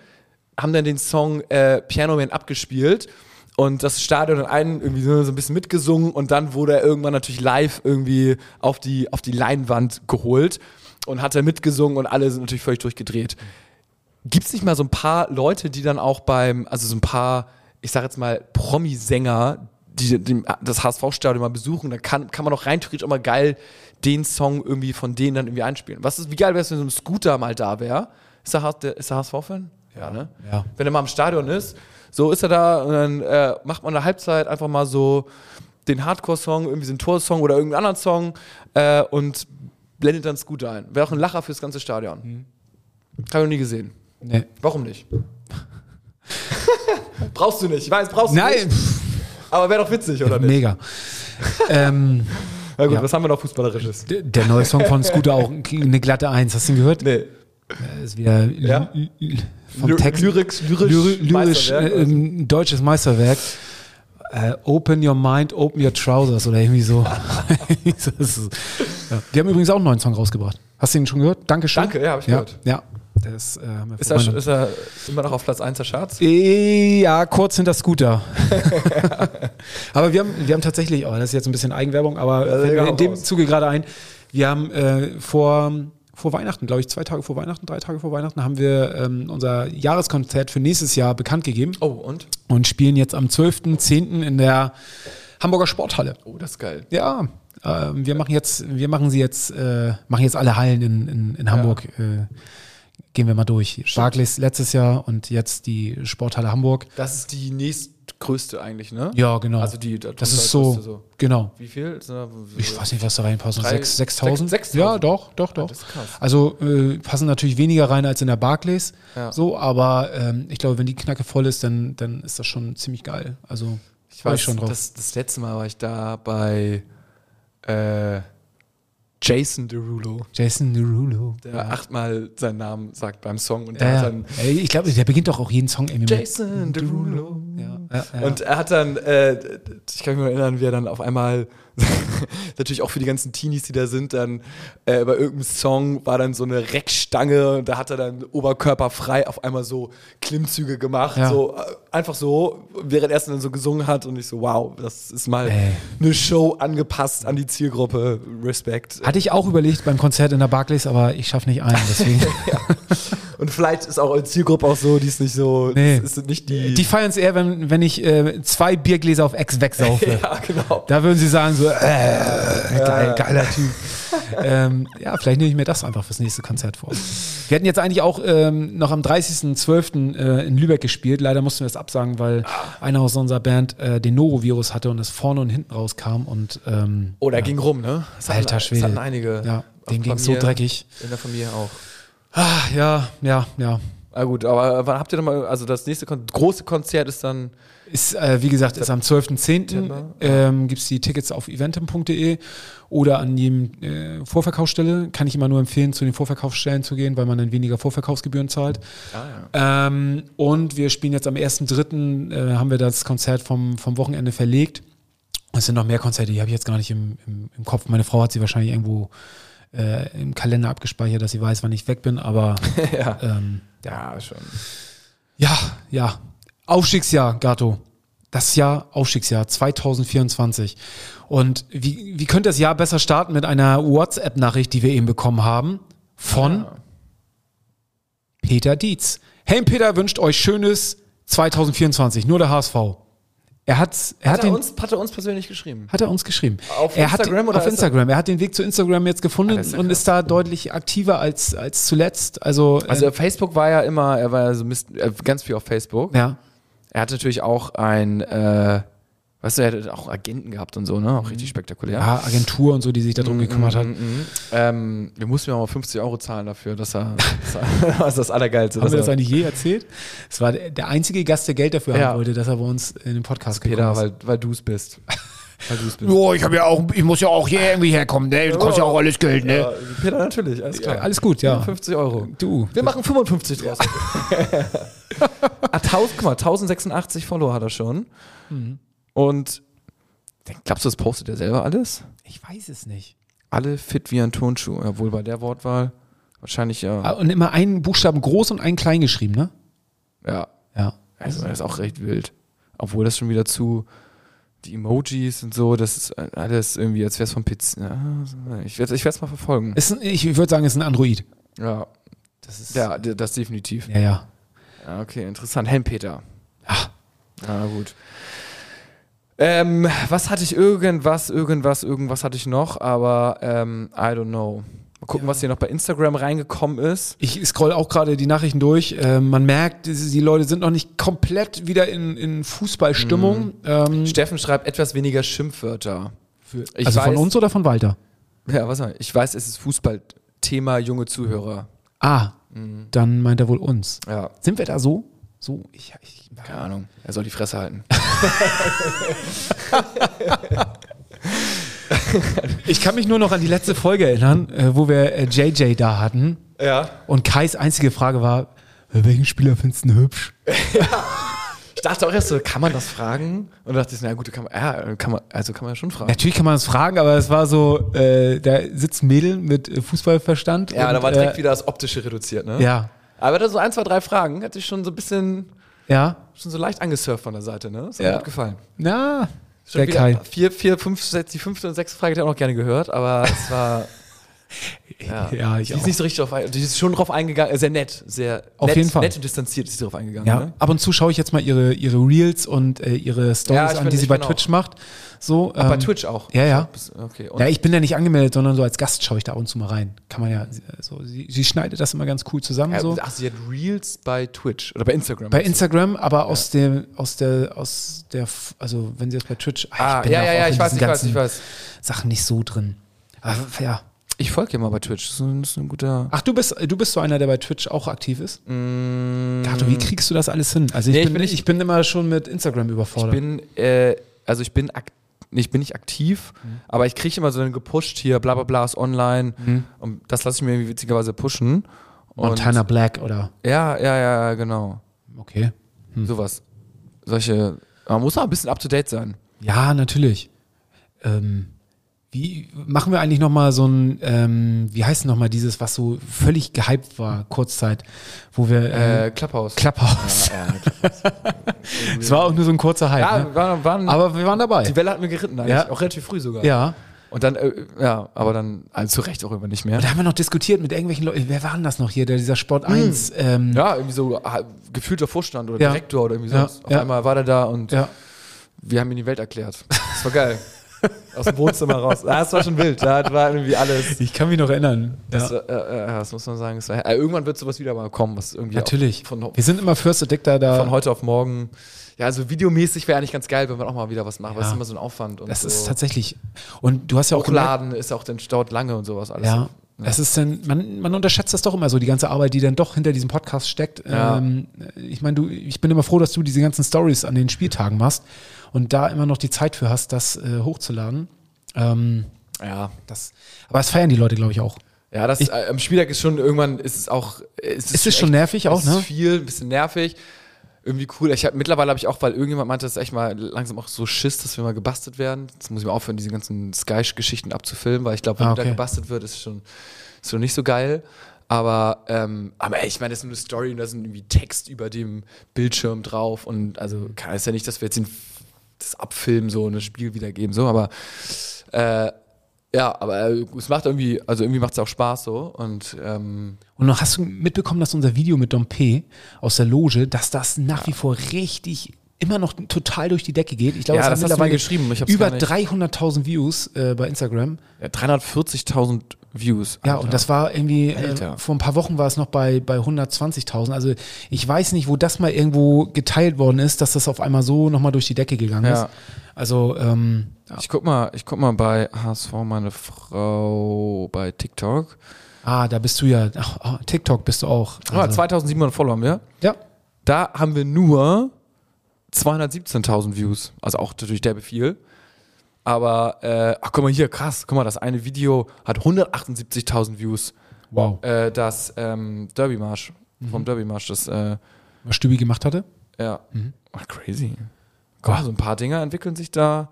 haben dann den Song äh, Piano Man abgespielt und das Stadion hat einen irgendwie so, ein bisschen mitgesungen und dann wurde er irgendwann natürlich live irgendwie auf die, auf die Leinwand geholt und hat er mitgesungen und alle sind natürlich völlig durchgedreht. Gibt es nicht mal so ein paar Leute, die dann auch beim, also so ein paar, ich sag jetzt mal, Promi-Sänger, die, die das HSV-Stadion mal besuchen, da kann, kann man doch rein theoretisch auch mal geil den Song irgendwie von denen dann irgendwie einspielen. Was ist, wie geil wäre es, wenn so ein Scooter mal da wäre? Ist der, ist der HSV-Fan? Ja, ne? Ja. Wenn er mal im Stadion ist, so ist er da und dann äh, macht man in der Halbzeit einfach mal so den Hardcore-Song, irgendwie so einen Tor-Song oder irgendeinen anderen Song äh, und blendet dann Scooter ein. Wäre auch ein Lacher fürs ganze Stadion. Mhm. Hab ich noch nie gesehen. Nee. Warum nicht? [laughs] brauchst du nicht. Ich weiß, brauchst du Nein, nicht. Aber wäre doch witzig, oder nicht? mega. ähm, [laughs] Na gut, Ja. was haben wir noch Fußballerisches? der, der neue Song von Scooter auch eine glatte Eins. Hast du ihn gehört? Nee. Das ist wieder Ja? Vom Ly- Text. lyrisch- lyrisch lyrisch, lyrisch Meisterwerk, äh, ein deutsches Meisterwerk. Äh, open your mind, open your trousers oder irgendwie so. [laughs] [laughs] ist, ja. Die haben übrigens auch einen neuen Song rausgebracht. Hast du ihn schon gehört? Dankeschön. Danke, ja, hab ich ja, gehört. Ja, das äh, haben wir Ist er, ist er immer noch auf Platz 1 der Charts? Äh, Ja, kurz hinter Scooter. [laughs] aber wir haben, wir haben tatsächlich, oh, das ist jetzt ein bisschen Eigenwerbung, aber Ja, in dem raus. Zuge gerade ein, wir haben äh, vor, vor Weihnachten, glaube ich, zwei Tage vor Weihnachten, drei Tage vor Weihnachten, haben wir ähm, unser Jahreskonzert für nächstes Jahr bekannt gegeben Oh, und? und spielen jetzt am 12.10. in der Hamburger Sporthalle. Oh, das ist geil. Ja, ähm, wir machen jetzt, wir machen sie jetzt, äh, machen jetzt alle Hallen in, in, in Hamburg. Äh, gehen wir mal durch. Barclays letztes Jahr und jetzt die Sporthalle Hamburg. Das ist die nächstgrößte eigentlich, ne? Ja, genau. Also die da das ist so, größte so. genau. Wie viel? Da- Ich weiß nicht, was da reinpasst. Drei- 6 6.000? sechs- 6.000? Ja, doch, doch, doch. krass. Also äh, passen natürlich weniger rein als in der Barclays. Ja. So, aber ähm, ich glaube, wenn die Knacke voll ist, dann, dann ist das schon ziemlich geil. Also Ich weiß schon drauf. Das, das letzte Mal war ich da bei äh, Jason Derulo, Jason Derulo. der achtmal seinen Namen sagt beim Song und Ja, ja. dann ich glaube, der beginnt doch auch jeden Song irgendwie mit. Jason Derulo. Ja, ja, ja. Und er hat dann, äh, ich kann mich nur erinnern, wie er dann auf einmal, [laughs] natürlich auch für die ganzen Teenies, die da sind, dann äh, bei irgendeinem Song war dann so eine Reckstange und da hat er dann oberkörperfrei auf einmal so Klimmzüge gemacht, Ja. so einfach so, während er es dann so gesungen hat und ich so, wow, das ist mal Ey. eine Show angepasst an die Zielgruppe, Respekt. Hatte ich auch überlegt beim Konzert in der Barclays, aber ich schaffe nicht ein. Deswegen. [laughs] Und vielleicht ist auch eure Zielgruppe auch so, die ist nicht so, Nee. das ist nicht die, Die feiern es eher, wenn, wenn ich äh, zwei Biergläser auf Ex wegsaufe. [laughs] ja, genau. Da würden sie sagen so, äh, geil, geiler Typ. [laughs] ähm, ja, vielleicht nehme ich mir das einfach fürs nächste Konzert vor. Wir hätten jetzt eigentlich auch ähm, noch am 30.12. Äh, in Lübeck gespielt. Leider mussten wir das absagen, weil einer aus unserer Band äh, den Norovirus hatte und es vorne und hinten rauskam. Und ähm, Oh, der ging rum, ne? Das hatten- Alter Schwede. Das hatten einige. ja, dem ging so dreckig. In der Familie auch. Ah, ja, ja, ja. Ah gut, aber wann habt ihr nochmal, also das nächste Kon große Konzert ist dann, Ist, äh, wie gesagt, ist am 12.10. September. Ähm, Gibt es die Tickets auf eventim.de oder an jedem äh, Vorverkaufsstelle. Kann ich immer nur empfehlen, zu den Vorverkaufsstellen zu gehen, weil man dann weniger Vorverkaufsgebühren zahlt. Ähm, und wir spielen jetzt am 1.3. Äh, haben wir das Konzert vom, vom Wochenende verlegt. Es sind noch mehr Konzerte, die habe ich jetzt gar nicht im, im, im Kopf. Meine Frau hat sie wahrscheinlich irgendwo äh, im Kalender abgespeichert, dass sie weiß, wann ich weg bin. Aber [laughs] ja. ähm, Ja, schon. ja, ja. Aufstiegsjahr, Gato. Das Jahr Aufstiegsjahr 2024. Und wie, wie könnte das Jahr besser starten mit einer WhatsApp-Nachricht, die wir eben bekommen haben? Von Peter Dietz. Hey, Peter wünscht euch schönes 2024. Nur der HSV. Er hat, er hat, Hat er, den, uns, hat er uns persönlich geschrieben? hat er uns geschrieben. Auf er hat, Instagram oder Auf Instagram. Er hat den Weg zu Instagram jetzt gefunden ist ja und ist da deutlich aktiver als, als zuletzt. Also, Also äh, Facebook war ja immer, er war ja so Mist, äh, ganz viel auf Facebook. ja. Er hat natürlich auch ein, äh, weißt du, er hat auch Agenten gehabt und so, ne? Auch richtig spektakulär. ja, Agentur und so, die sich darum gekümmert hat. Mhm. Ähm, wir mussten ja auch mal 50 Euro zahlen dafür, dass er, das ist [laughs] das Allergeilste. Haben wir dass das er- eigentlich je erzählt? Es war der, der einzige Gast, der Geld dafür Ja. haben wollte, dass er bei uns in den Podcast Peter, gekommen ist. weil, weil du es bist. Du. Jo, ich habe ja auch, ich muss ja auch hier irgendwie herkommen, ne? Das kostet ja auch alles Geld, ne? Ja, Peter, natürlich, alles klar. Ja, alles gut, ja. 50 Euro. Du. Wir machen 55 draus. [laughs] ah, 1000, guck mal, 1086 Follower hat er schon. Mhm. Und glaubst du, das postet er selber alles? Ich weiß es nicht. Alle fit wie ein Turnschuh. Obwohl bei der Wortwahl wahrscheinlich ja. Ah, Und immer einen Buchstaben groß und einen klein geschrieben, ne? Ja. Ja. Also, das ist auch recht wild. Obwohl das schon wieder zu. Die Emojis und so, das ist alles irgendwie, als wäre es vom PC. Ich werde es mal verfolgen. Ist ich würde sagen, es ist ein Android. Ja, Das ist. ja, das definitiv. Ja, ja. Ja, okay, interessant. Helmpeter. Ach. Ja, gut. Ähm, was hatte ich? Irgendwas, irgendwas, irgendwas hatte ich noch, aber ähm, I don't know. Mal gucken, was hier noch bei Instagram reingekommen ist. Ich scroll auch gerade die Nachrichten durch. Ähm, man merkt, die Leute sind noch nicht komplett wieder in, in Fußballstimmung. Ähm, Steffen schreibt etwas weniger Schimpfwörter. Ich also von weiß- uns oder von Walter? Ja, was soll ich? Ich weiß, es ist Fußballthema junge Zuhörer. Ah, dann meint er wohl uns. Ja, Sind wir da so? So, ich, ich keine Ahnung. Er soll die Fresse halten. [laughs] [laughs] [laughs] Ich kann mich nur noch an die letzte Folge erinnern, äh, wo wir äh, JJ da hatten. Ja. Und Kais einzige Frage war, Welchen Spieler findest du hübsch? [laughs] Ich dachte auch erst so, kann man das fragen? Und dachte ich, na gut, kann man, ja, kann man, also kann man ja schon fragen. Natürlich kann man das fragen, aber es war so, äh, da sitzt ein Mädel mit äh, Fußballverstand. Ja, und, da war direkt äh, wieder das Optische reduziert, ne? Ja, Aber da so ein, zwei, drei Fragen hatte ich schon so ein bisschen, ja. schon so leicht angesurft von der Seite, ne? Das hat Ja. mir gut gefallen. Na, Schon der Kai. Vier, vier, fünf, die fünfte und sechste Frage hätte ich auch noch gerne gehört, aber es war. [laughs] Ja, Ja, ich die ist nicht so richtig drauf eingegangen. Die ist schon drauf eingegangen, äh, sehr nett, sehr Auf nett, jeden Fall. nett und distanziert ist sie drauf eingegangen. Ja, Ne? ab und zu schaue ich jetzt mal ihre, ihre Reels und äh, ihre Ja, Stories ich an, die sie bei bin Twitch auch. macht. So, Bei ähm, Twitch auch. ja, ja. Okay. Ja, ich bin ja nicht angemeldet, sondern so als Gast schaue ich da ab und zu mal rein. Kann man ja, so, sie, sie schneidet das immer ganz cool zusammen. ja, so. Ach, sie hat Reels bei Twitch oder bei Instagram. Bei Instagram, aber aus der, aus der, aus der, also wenn sie das bei Twitch, Ah, ich bin ja, ja, ja, ich weiß, ich weiß, ich weiß. Sachen nicht so drin. Aber, ja. Ich folge ja mal bei Twitch. Das ist ein, das ist ein guter. Ach, du bist, du bist so einer, der bei Twitch auch aktiv ist? Mm, Gato, wie kriegst du das alles hin? Also ich, Nee, ich bin, bin ich, bin immer schon mit Instagram ich überfordert. bin, äh, also ich bin ak nee, ich bin nicht aktiv, Mhm. aber ich kriege immer so einen gepusht hier, bla bla bla ist online. Mhm. Und das lasse ich mir irgendwie witzigerweise pushen. Und Montana Black oder? Ja, ja, ja, genau. Okay. Sowas. Solche. Man muss auch ein bisschen up to date sein. Ja, natürlich. Ähm, wie machen wir eigentlich noch mal so ein, ähm, wie heißt noch mal dieses, was so völlig gehypt war, Kurzzeit, wo wir äh, Äh, Clubhouse. Clubhouse. Ja, ja, Clubhouse. [laughs] Es war auch nur so ein kurzer Hype. ja ne? waren, waren, Aber wir waren dabei. die Welle hat mir geritten eigentlich. Ja. Auch relativ früh sogar. Ja. Und dann, äh, ja, aber dann also zu Recht auch irgendwann nicht mehr. Und da haben wir noch diskutiert mit irgendwelchen Leuten. Wer war denn das noch hier, der dieser Sport 1? Ähm, Ja, irgendwie so ah, gefühlter Vorstand oder. Direktor oder irgendwie sowas. Auf einmal war der da und wir haben ihm die Welt erklärt. Das war geil. [laughs] [laughs] Aus dem Wohnzimmer raus. Ja, das war schon wild. Da war irgendwie alles. Ich kann mich noch erinnern. Das, ja. äh, äh, das muss man sagen. Das war, äh, irgendwann wird sowas wieder mal kommen, was irgendwie Natürlich. Von, Wir sind immer First Addictor da. von heute auf morgen. Ja, also videomäßig wäre eigentlich ganz geil, wenn wir auch mal wieder was weil Ja. Das ist immer so ein Aufwand. Und das so. ist tatsächlich. Und du hast ja auch Hochladen ist auch, dann dauert lange und sowas alles. Ja. Es ist dann, man, man unterschätzt das doch immer so, die ganze Arbeit, die dann doch hinter diesem Podcast steckt. Ja. Ähm, ich meine, du, ich bin immer froh, dass du diese ganzen Stories an den Spieltagen machst und da immer noch die Zeit für hast, das äh, hochzuladen. Ähm, ja. das, aber das feiern die Leute, glaube ich, auch. Ja, das äh, am Spieltag ist schon irgendwann ist es auch ist Ist es schon echt- nervig auch, es ist ne? viel, ein bisschen nervig. Irgendwie cool. Ich hab, mittlerweile habe ich auch, weil irgendjemand meinte, das ist echt mal langsam auch so Schiss, dass wir mal gebastelt werden. Jetzt muss ich mal aufhören, diese ganzen Sky-Geschichten abzufilmen, weil ich glaube, wenn Ah, da okay. gebastelt wird, ist schon, ist schon nicht so geil. Aber, ähm, aber ey, ich meine, das ist nur eine Story und da sind irgendwie Text über dem Bildschirm drauf. Und also kann es ja nicht, dass wir jetzt den, das abfilmen, so und das Spiel wiedergeben, so, aber äh, ja, aber äh, es macht irgendwie, also irgendwie macht es auch Spaß so. Und ähm, Und noch hast du mitbekommen, dass unser Video mit Dompe aus der Loge, dass das nach wie vor richtig immer noch total durch die Decke geht. Ich glaube, Ja, es hat das mir mittlerweile geschrieben, über gar nicht- 300.000 Views äh, bei Instagram. ja, 340.000 Views. Ja, Alter. und das war irgendwie, äh, vor ein paar Wochen war es noch bei, bei 120.000. Also ich weiß nicht, wo das mal irgendwo geteilt worden ist, dass das auf einmal so nochmal durch die Decke gegangen Ja. ist. Also, ähm, ja. Ich guck mal, ich guck mal bei HSV meine Frau bei TikTok. ah, da bist du ja, ach, ah, TikTok bist du auch. Ah, Also, 2700 Follower haben wir. ja, Da haben wir nur 217.000 Views. Also auch natürlich derbe viel. Aber, äh, ach guck mal hier, krass. Guck mal, das eine Video hat 178.000 Views. wow. Äh, das ähm, Derby-Marsch. Mhm. Vom Derby-Marsch. Das, äh, Was Stübi gemacht hatte? ja. Mhm. Ach, crazy. Guck mal, so ein paar Dinger entwickeln sich da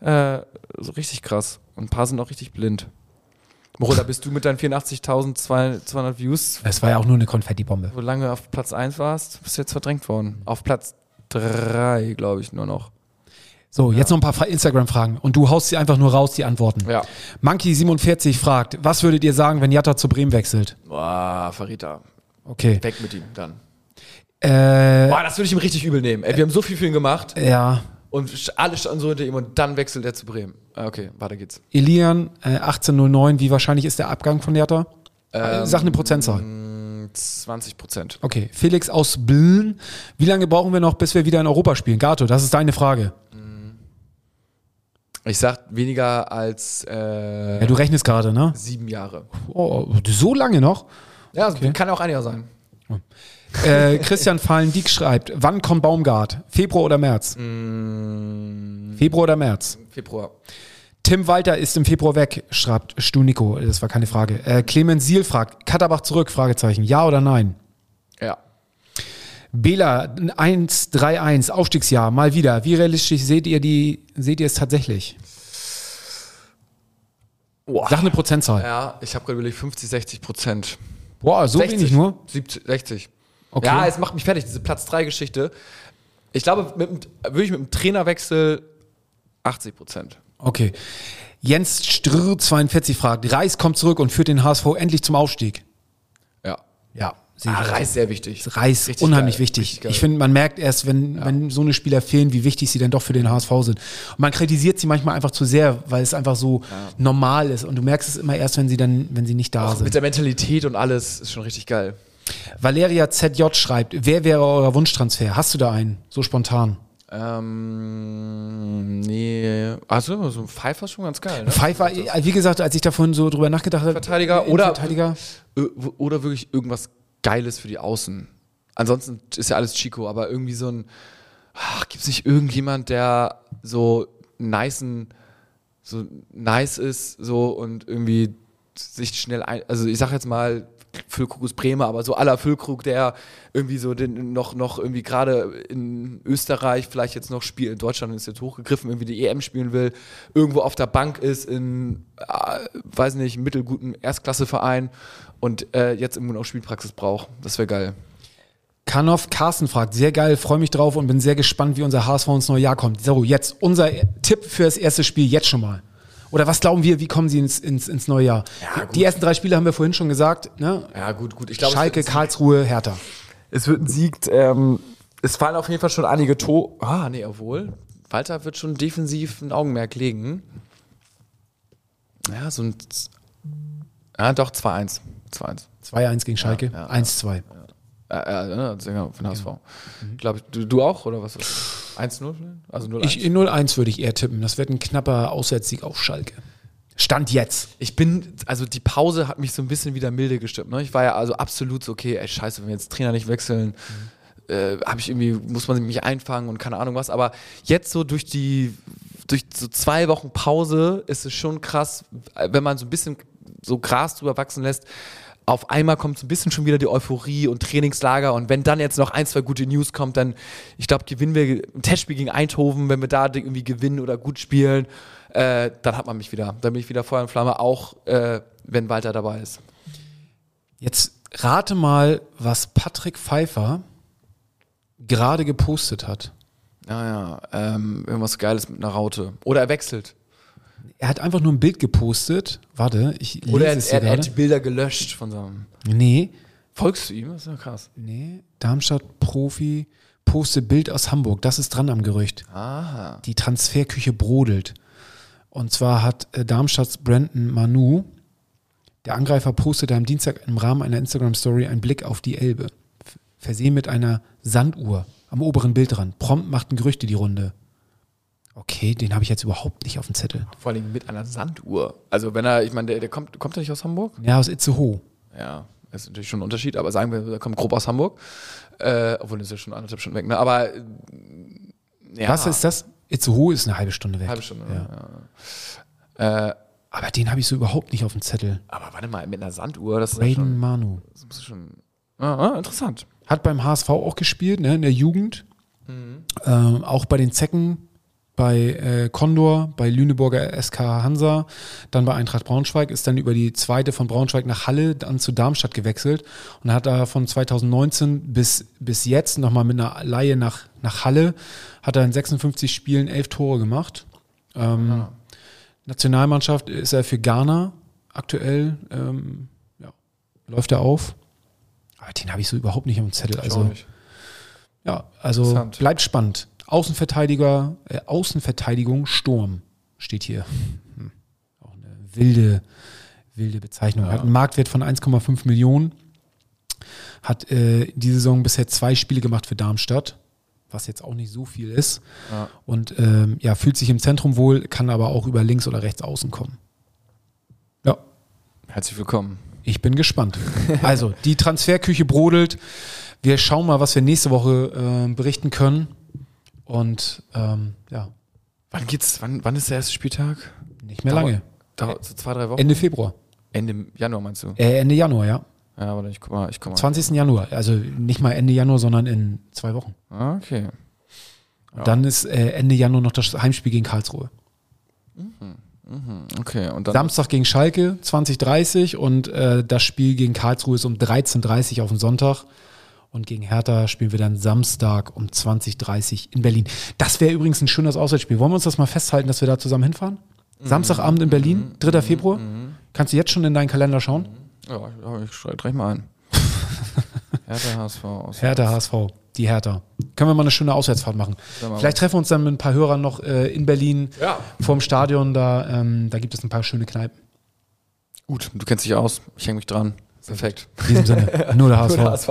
äh, so richtig krass. Und ein paar sind auch richtig blind. Morola, bist du mit deinen 84.200 Views, Es war ja auch nur eine Konfettibombe. wo lange auf Platz 1 warst, bist du jetzt verdrängt worden. Auf Platz 3, glaube ich, nur noch. So, jetzt noch ein paar Fra- Instagram-Fragen. Und du haust sie einfach nur raus, die Antworten. Ja. Monkey47 fragt, was würdet ihr sagen, wenn Jatta zu Bremen wechselt? Boah, Farita. Okay. Weg mit ihm dann. Äh, Boah, das würde ich ihm richtig übel nehmen. Ey, wir haben so viel für ihn gemacht ja, und alle standen so hinter ihm und dann wechselt er zu Bremen. Ah, Okay, weiter geht's. Elian, äh, 1809, wie wahrscheinlich ist der Abgang von Jatta? Ähm, Äh, Sag eine Prozentzahl. Mm, 20 Prozent. Okay, Felix aus Bln. Wie lange brauchen wir noch, bis wir wieder in Europa spielen? Gato, das ist deine Frage. Ich sag weniger als äh, Ja, du rechnest gerade, ne? sieben Jahre. Oh, so lange noch? Ja, Okay. kann auch ein Jahr sein. Äh, Christian Fallen-Dieck schreibt, wann kommt Baumgart? Februar oder März? Februar oder März? Februar. Tim Walter ist im Februar weg, schreibt Stunico. Das war keine Frage. Äh, Clemens Siel fragt, Katterbach zurück? Fragezeichen. Ja oder nein? Ja. Bela 1-3-1, Aufstiegsjahr, mal wieder. Wie realistisch seht ihr die, seht ihr es tatsächlich? Boah. Sag eine Prozentzahl. Ja, ich habe gerade überlegt, 50, 60 Prozent. Boah, so 60, wenig nur? 70, 60. Okay. Ja, es macht mich fertig, diese Platz 3 Geschichte. Ich glaube, mit, würde ich mit dem Trainerwechsel 80 Prozent. Okay. Jens Strr 42 fragt, Reis kommt zurück und führt den HSV endlich zum Aufstieg. Ja. Ja, Ah. Reis sehr wichtig. Reis, Richtig unheimlich geil, wichtig. Ich finde, man merkt erst, wenn, wenn so eine Spieler fehlen, wie wichtig sie dann doch für den HSV sind. Und man kritisiert sie manchmal einfach zu sehr, weil es einfach so normal ist. Und du merkst es immer erst, wenn sie dann, wenn sie nicht da Auch mit sind. der Mentalität und alles ist schon richtig geil. Valeria ZJ schreibt, wer wäre euer Wunschtransfer? Hast du da einen? So spontan. Ähm, nee. Also, so ein Pfeiffer ist schon ganz geil, ne? Pfeiffer, äh, wie gesagt, als ich davon so drüber nachgedacht habe. Verteidiger äh, oder- Verteidiger. Oder wirklich irgendwas Geiles für die Außen. Ansonsten ist ja alles Chico, aber irgendwie so ein. Gibt es nicht irgendjemand, der so nicen, so nice ist, so und irgendwie sich schnell ein. Also ich sag jetzt mal Füllkrug ist Bremer, aber so aller Füllkrug, der irgendwie so den noch, noch irgendwie gerade in Österreich vielleicht jetzt noch spielt, in Deutschland ist jetzt hochgegriffen, irgendwie die EM spielen will, irgendwo auf der Bank ist in, äh, weiß nicht, mittelguten Erstklasseverein und äh, jetzt irgendwo noch Spielpraxis braucht. Das wäre geil. Kanov Carsten fragt, sehr geil, freue mich drauf und bin sehr gespannt, wie unser HSV ins neue Jahr kommt. So, jetzt unser Tipp für das erste Spiel, jetzt schon mal. Oder was glauben wir, wie kommen sie ins, ins, ins neue Jahr? Die ersten drei Spiele haben wir vorhin schon gesagt. Ne? Ja, gut, gut. Ich glaube, Schalke, Karlsruhe, Hertha. Es wird ein Sieg. Ähm, es fallen auf jeden Fall schon einige Tore. Ah, nee, obwohl. Walter wird schon defensiv ein Augenmerk legen. Ja, so ein. Z- Ja, doch, 2-1. 2-1. 2-1 gegen Schalke, ja, ja. 1-2. Äh, äh, ne, Sänger von HSV. Glaube ich, du, du auch, oder was? 1-0? Also 0-1? Ich, in 0-1 würde ich eher tippen. Das wird ein knapper Auswärtssieg auf Schalke. Stand jetzt. Ich bin, also die Pause hat mich so ein bisschen wieder milde gestimmt. Ne? Ich war ja also absolut so, okay, ey, scheiße, wenn wir jetzt Trainer nicht wechseln, äh, habe ich irgendwie, muss man mich einfangen und keine Ahnung was. Aber jetzt so durch die, durch so zwei Wochen Pause ist es schon krass, wenn man so ein bisschen so Gras drüber wachsen lässt. Auf einmal kommt so ein bisschen schon wieder die Euphorie und Trainingslager und wenn dann jetzt noch ein, zwei gute News kommt, dann, ich glaube, gewinnen wir ein Testspiel gegen Eindhoven, wenn wir da irgendwie gewinnen oder gut spielen, äh, dann hat man mich wieder. Dann bin ich wieder Feuer und Flamme, auch äh, wenn Walter dabei ist. Jetzt rate mal, was Patrick Pfeiffer gerade gepostet hat. Naja, ähm, irgendwas Geiles mit einer Raute. Oder er wechselt. Er hat einfach nur ein Bild gepostet. Warte, ich lese Oder er, es hier er, er hat die. Bilder gelöscht von seinem. Nee, Folgst du ihm? Das ist ja krass. nee. Darmstadt Profi postet Bild aus Hamburg. Das ist dran am Gerücht. Aha. Die Transferküche brodelt. Und zwar hat äh, Darmstadts Brandon Manu, der Angreifer, postete am Dienstag im Rahmen einer Instagram-Story einen Blick auf die Elbe. Versehen mit einer Sanduhr am oberen Bildrand. Prompt machten Gerüchte die Runde. Okay, den habe ich jetzt überhaupt nicht auf dem Zettel. Vor allem mit einer Sanduhr. Also wenn er, ich meine, der, der kommt, kommt er nicht aus Hamburg? Ja, aus Itzehoe. Ja, das ist natürlich schon ein Unterschied, aber sagen wir, er kommt grob aus Hamburg. Äh, obwohl, das ist ja schon anderthalb Stunden weg, ne? Aber äh, ja. Was ist das? Itzehoe ist eine halbe Stunde weg. Halbe Stunde, Ja. ja. Äh, Aber den habe ich so überhaupt nicht auf dem Zettel. aber warte mal, mit einer Sanduhr, das ist ja Raiden schon, Manu. das muss schon ah, ah, interessant. Hat beim HSV auch gespielt, ne, in der Jugend. Mhm. Ähm, auch bei den Zecken, bei äh, Condor, bei Lüneburger SK Hansa, dann bei Eintracht Braunschweig, ist dann über die zweite von Braunschweig nach Halle, dann zu Darmstadt gewechselt und hat da von 2019 bis, bis jetzt nochmal mit einer Laie nach, nach Halle, hat er in 56 Spielen elf Tore gemacht. Ähm, Nationalmannschaft ist er für Ghana aktuell, ähm, ja, läuft er auf. Aber den habe ich so überhaupt nicht am Zettel. Ich Also, ja, also bleibt spannend. Außenverteidiger, äh, Außenverteidigung Sturm steht hier. Hm. Auch eine wilde, wilde Bezeichnung. Hat einen Marktwert von 1,5 Millionen. Hat äh, die Saison bisher zwei Spiele gemacht für Darmstadt, was jetzt auch nicht so viel ist. Ja. Und ähm, ja, fühlt sich im Zentrum wohl, kann aber auch über links oder rechts außen kommen. Ja, Herzlich willkommen. ich bin gespannt. Also, die Transferküche brodelt. Wir schauen mal, was wir nächste Woche äh, berichten können. Und ähm, ja, Wann geht's, wann, wann ist der erste Spieltag? nicht mehr Dauert- lange. Dauert so zwei, drei Wochen? Ende Februar. Ende Januar meinst du? Äh, Ende Januar, ja. Ja, aber ich guck mal, ich guck mal. 20. Januar. Also nicht mal Ende Januar, sondern in zwei Wochen. Ah, Okay. Und dann ist äh, Ende Januar noch das Heimspiel gegen Karlsruhe. Okay. Und dann Samstag gegen Schalke 2030 und äh, das Spiel gegen Karlsruhe ist um 13.30 auf den Sonntag. Und gegen Hertha spielen wir dann Samstag um 20.30 in Berlin. Das wäre übrigens ein schönes Auswärtsspiel. Wollen wir uns das mal festhalten, dass wir da zusammen hinfahren? Samstagabend in Berlin, 3. Februar. Kannst du jetzt schon in deinen Kalender schauen? Ja, ich schreibe direkt mal ein. [laughs] Hertha HSV aus. Hertha, HSV, die Hertha. Können wir mal eine schöne Auswärtsfahrt machen. Vielleicht treffen wir uns dann mit ein paar Hörern noch äh, in Berlin Ja. vorm Stadion. Da, ähm, da gibt es ein paar schöne Kneipen. Gut, du kennst dich aus. Ich hänge mich dran. Perfekt. In diesem Sinne, nur der [laughs] HSV. HSV.